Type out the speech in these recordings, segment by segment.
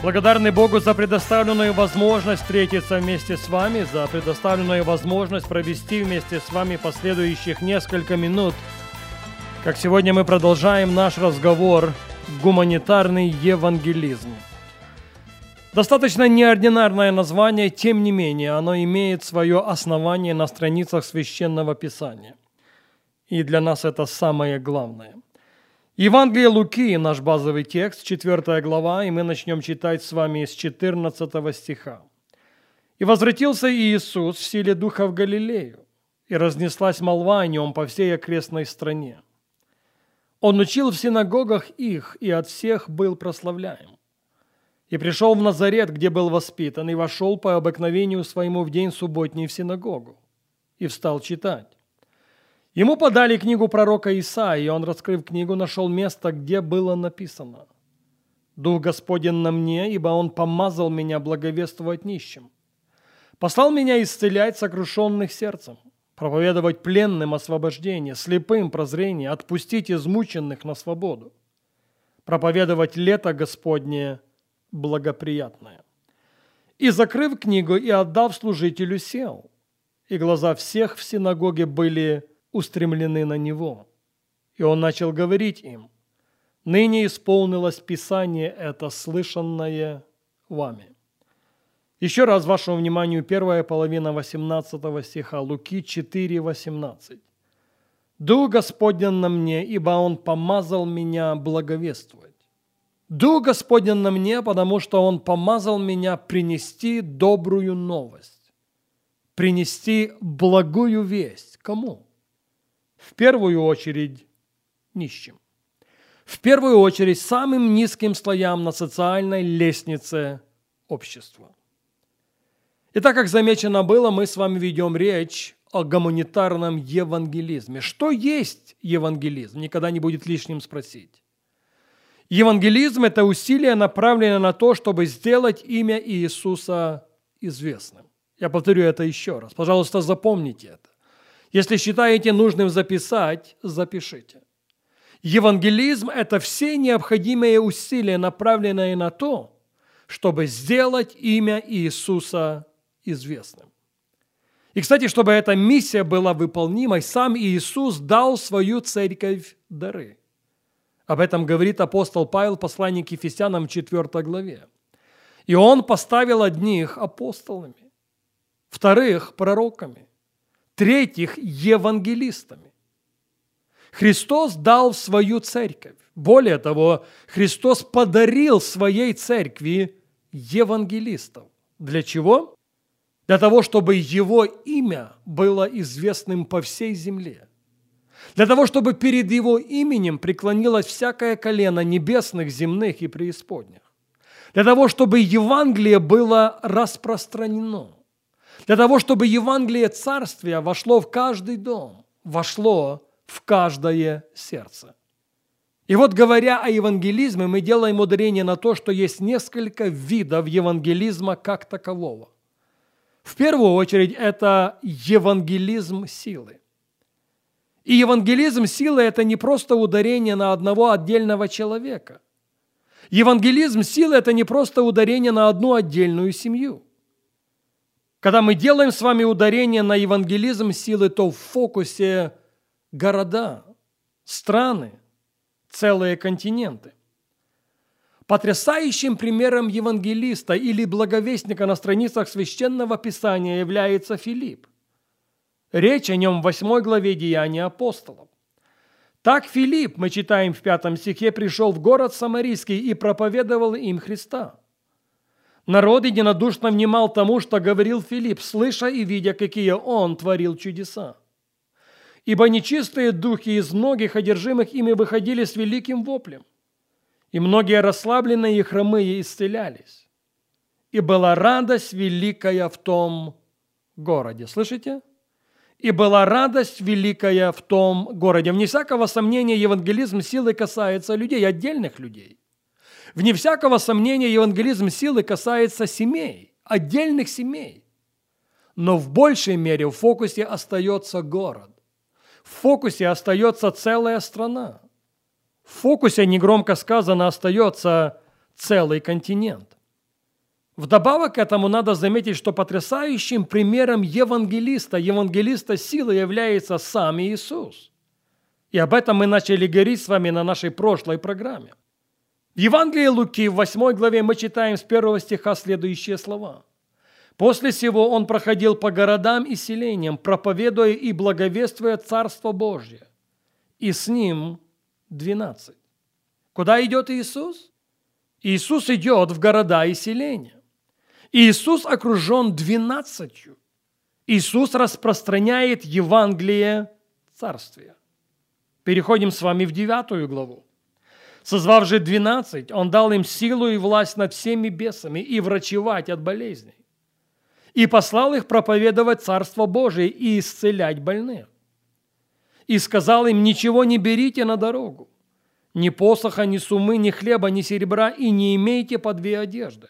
Благодарны Богу за предоставленную возможность встретиться вместе с вами, за предоставленную возможность провести вместе с вами последующих несколько минут. Как сегодня мы продолжаем наш разговор «Гуманитарный евангелизм». Достаточно неординарное название, тем не менее, оно имеет свое основание на страницах Священного Писания. И для нас это самое главное – Евангелие Луки, наш базовый текст, 4 глава, и мы начнем читать с вами с 14 стиха. «И возвратился Иисус в силе Духа в Галилею, и разнеслась молва о нем по всей окрестной стране. Он учил в синагогах их, и от всех был прославляем. И пришел в Назарет, где был воспитан, и вошел по обыкновению своему в день субботний в синагогу, и встал читать. Ему подали книгу пророка Исаии, и он, раскрыв книгу, нашел место, где было написано «Дух Господень на мне, ибо Он помазал меня благовествовать нищим. Послал меня исцелять сокрушенных сердцем, проповедовать пленным освобождение, слепым прозрение, отпустить измученных на свободу, проповедовать лето Господнее благоприятное». И, закрыв книгу и отдав служителю, сел. И глаза всех в синагоге были устремлены на Него. И Он начал говорить им, «Ныне исполнилось Писание это, слышанное вами». Еще раз вашему вниманию первая половина 18 стиха Луки 4, 18. «Дух Господен на мне, ибо Он помазал меня благовествовать». Дух Господен на мне, потому что Он помазал меня принести добрую новость, принести благую весть. Кому? В первую очередь нищим. В первую очередь самым низким слоям на социальной лестнице общества. И так как замечено было, мы с вами ведем речь о гуманитарном евангелизме. Что есть евангелизм? Никогда не будет лишним спросить. Евангелизм – это усилие, направленное на то, чтобы сделать имя Иисуса известным. Я повторю это еще раз. Пожалуйста, запомните это. Если считаете нужным записать, запишите. Евангелизм – это все необходимые усилия, направленные на то, чтобы сделать имя Иисуса известным. И, кстати, чтобы эта миссия была выполнимой, сам Иисус дал свою церковь дары. Об этом говорит апостол Павел, посланник Ефесянам в 4 главе. И он поставил одних апостолами, вторых – пророками, третьих – евангелистами. Христос дал свою церковь. Более того, Христос подарил своей церкви евангелистов. Для чего? Для того, чтобы Его имя было известным по всей земле. Для того, чтобы перед Его именем преклонилось всякое колено небесных, земных и преисподних. Для того, чтобы Евангелие было распространено – для того, чтобы Евангелие Царствия вошло в каждый дом, вошло в каждое сердце. И вот говоря о евангелизме, мы делаем ударение на то, что есть несколько видов евангелизма как такового. В первую очередь это евангелизм силы. И евангелизм силы – это не просто ударение на одного отдельного человека. Евангелизм силы – это не просто ударение на одну отдельную семью – когда мы делаем с вами ударение на евангелизм силы, то в фокусе города, страны, целые континенты. Потрясающим примером евангелиста или благовестника на страницах Священного Писания является Филипп. Речь о нем в 8 главе Деяния апостолов. Так Филипп, мы читаем в пятом стихе, пришел в город Самарийский и проповедовал им Христа. Народ единодушно внимал тому, что говорил Филипп, слыша и видя, какие он творил чудеса. Ибо нечистые духи из многих одержимых ими выходили с великим воплем. и многие расслабленные и хромые исцелялись. И была радость великая в том городе. Слышите? И была радость великая в том городе. Вне всякого сомнения, евангелизм силы касается людей, отдельных людей. Вне всякого сомнения, евангелизм силы касается семей, отдельных семей. Но в большей мере в фокусе остается город. В фокусе остается целая страна. В фокусе, негромко сказано, остается целый континент. Вдобавок к этому надо заметить, что потрясающим примером евангелиста, евангелиста силы является сам Иисус. И об этом мы начали говорить с вами на нашей прошлой программе. В Евангелии Луки в 8 главе мы читаем с первого стиха следующие слова. «После сего он проходил по городам и селениям, проповедуя и благовествуя Царство Божье, и с ним двенадцать». Куда идет Иисус? Иисус идет в города и селения. Иисус окружен двенадцатью. Иисус распространяет Евангелие Царствия. Переходим с вами в девятую главу. Созвав же двенадцать, Он дал им силу и власть над всеми бесами и врачевать от болезней. И послал их проповедовать Царство Божие и исцелять больных. И сказал им, ничего не берите на дорогу, ни посоха, ни сумы, ни хлеба, ни серебра, и не имейте по две одежды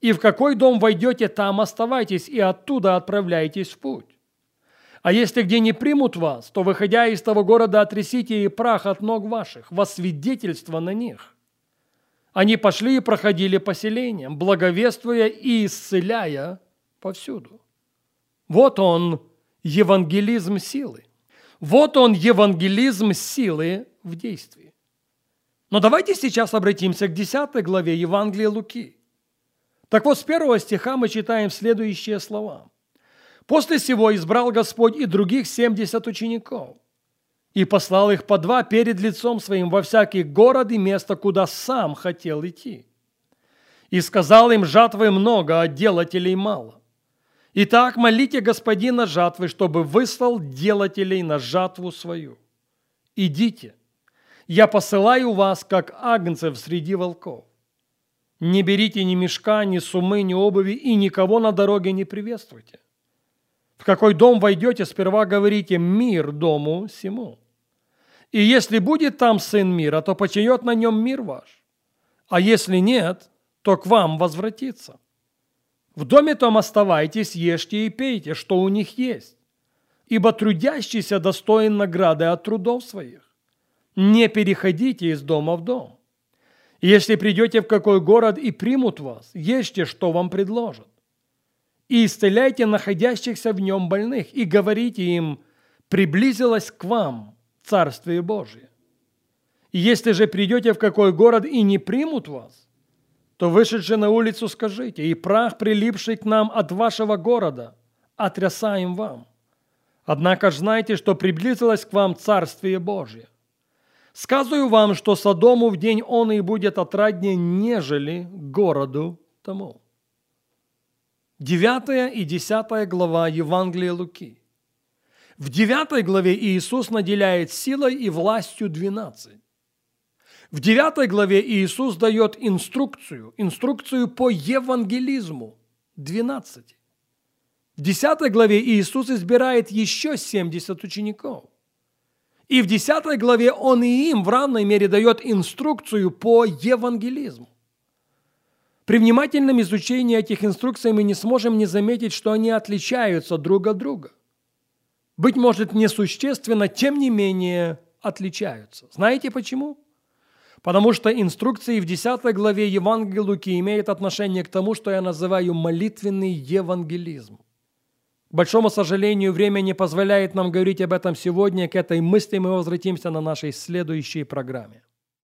и в какой дом войдете, там оставайтесь, и оттуда отправляйтесь в путь. А если где не примут вас, то, выходя из того города, отрясите и прах от ног ваших, во свидетельство на них. Они пошли и проходили поселением, благовествуя и исцеляя повсюду. Вот он, евангелизм силы. Вот он, евангелизм силы в действии. Но давайте сейчас обратимся к 10 главе Евангелия Луки. Так вот, с первого стиха мы читаем следующие слова. «После сего избрал Господь и других семьдесят учеников, и послал их по два перед лицом своим во всякий город и место, куда сам хотел идти. И сказал им, жатвы много, а делателей мало. Итак, молите Господина жатвы, чтобы выслал делателей на жатву свою. Идите, я посылаю вас, как агнцев среди волков. Не берите ни мешка, ни сумы, ни обуви и никого на дороге не приветствуйте. В какой дом войдете, сперва говорите «мир дому сему». И если будет там сын мира, то почает на нем мир ваш. А если нет, то к вам возвратится. В доме том оставайтесь, ешьте и пейте, что у них есть. Ибо трудящийся достоин награды от трудов своих. Не переходите из дома в дом. Если придете в какой город и примут вас, ешьте, что вам предложат. И исцеляйте находящихся в нем больных, и говорите им, приблизилось к вам Царствие Божие. Если же придете в какой город и не примут вас, то вышедши на улицу скажите, и прах, прилипший к нам от вашего города, отрясаем вам. Однако ж знайте, что приблизилось к вам Царствие Божие. Сказываю вам, что Содому в день он и будет отраднее, нежели городу тому. Девятая и десятая глава Евангелия Луки. В девятой главе Иисус наделяет силой и властью двенадцать. В девятой главе Иисус дает инструкцию, инструкцию по евангелизму двенадцати. В десятой главе Иисус избирает еще семьдесят учеников – и в 10 главе он и им в равной мере дает инструкцию по евангелизму. При внимательном изучении этих инструкций мы не сможем не заметить, что они отличаются друг от друга. Быть может, несущественно, тем не менее отличаются. Знаете почему? Потому что инструкции в 10 главе Евангелия Луки имеют отношение к тому, что я называю молитвенный евангелизм. К большому сожалению, время не позволяет нам говорить об этом сегодня. К этой мысли мы возвратимся на нашей следующей программе.